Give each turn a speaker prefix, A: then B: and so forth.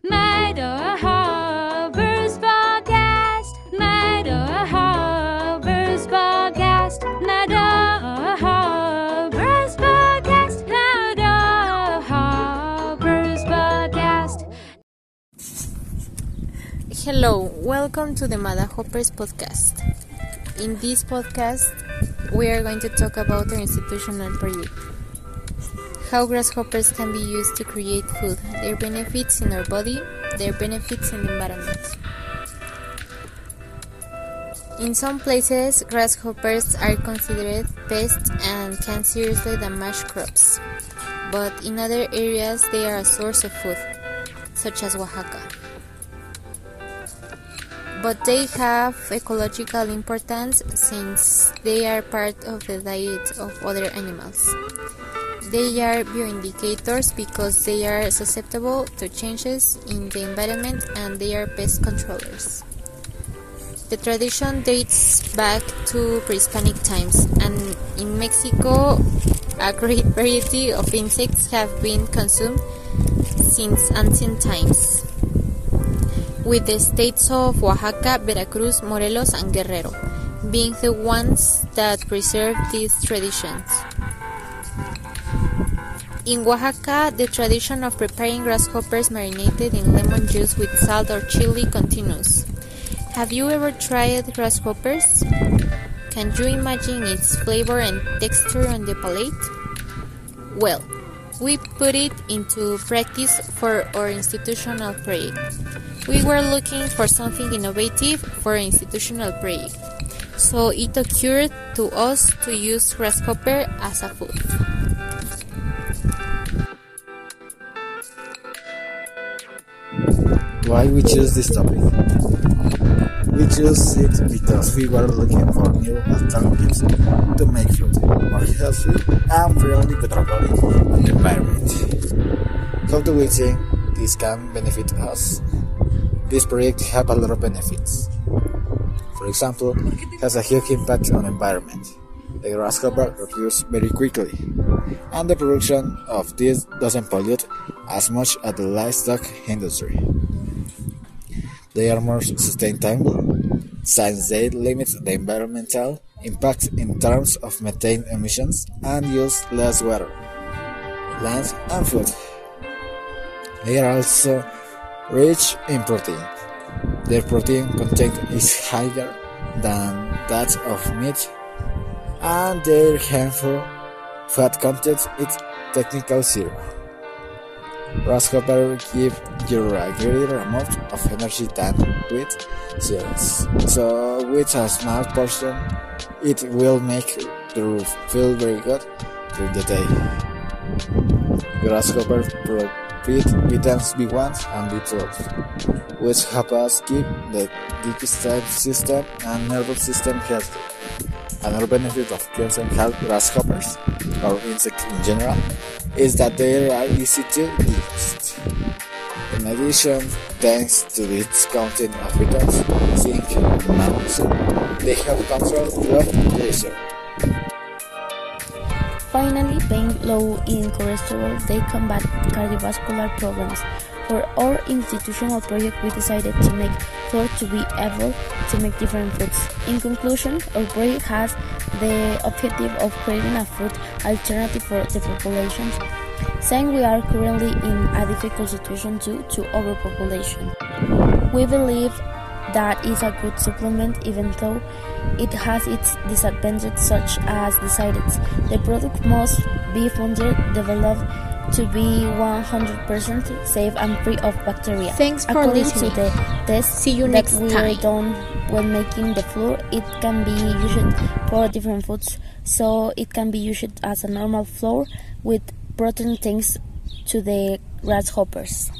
A: Madahoppers Podcast. Madahoppers Podcast. Madahoppers Podcast. Madahoppers Podcast.
B: Hello, welcome to the Madahoppers podcast. In this podcast, we are going to talk about our institutional project. How grasshoppers can be used to create food, their benefits in our body, their benefits in the environment. In some places, grasshoppers are considered pests and can seriously damage crops. But in other areas, they are a source of food, such as Oaxaca but they have ecological importance since they are part of the diet of other animals. They are bioindicators because they are susceptible to changes in the environment and they are pest controllers. The tradition dates back to pre-Hispanic times, and in Mexico, a great variety of insects have been consumed since ancient times with the states of Oaxaca, Veracruz, Morelos, and Guerrero being the ones that preserve these traditions. In Oaxaca, the tradition of preparing grasshoppers marinated in lemon juice with salt or chili continues. Have you ever tried grasshoppers? Can you imagine its flavor and texture on the palate? Well, we put it into practice for our institutional project. We were looking for something innovative for our institutional project, so it occurred to us to use grasshopper as a food.
C: Why we choose this topic? We chose it because we were looking for new alternatives to make food more healthy and friendly on the environment. How do we think this can benefit us? This project have a lot of benefits. For example, has a huge impact on environment. The grasshopper reproduce very quickly, and the production of this doesn't pollute as much as the livestock industry. They are more sustainable since they limit the environmental impact in terms of methane emissions and use less water, land, and food. They are also rich in protein. Their protein content is higher than that of meat, and their harmful fat content is technical zero. Grasshopper give you a greater amount of energy than with cereals. So with a small portion, it will make you feel very good during the day. Grasshopper provide vitamins B1 and B12, which help us keep the digestive system and nervous system healthy. Another benefit of cleansing health grasshoppers, or insects in general, is that they are easy to digest. In addition, thanks to its content of vitamins, zinc, magnesium, they help control blood pressure.
D: Finally, being low in cholesterol, they combat cardiovascular problems. For our institutional project, we decided to make flour to be able to make different foods. In conclusion, our project has the objective of creating a food alternative for the population, saying we are currently in a difficult situation due to overpopulation. We believe that is a good supplement even though it has its disadvantages such as the side effects. The product must be funded, developed to be 100% safe and free of bacteria.
B: Thanks for
D: According
B: listening.
D: to the tests
B: See you
D: that
B: next
D: we
B: time.
D: done when making the flour, it can be used for different foods. So it can be used as a normal flour with protein thanks to the grasshoppers.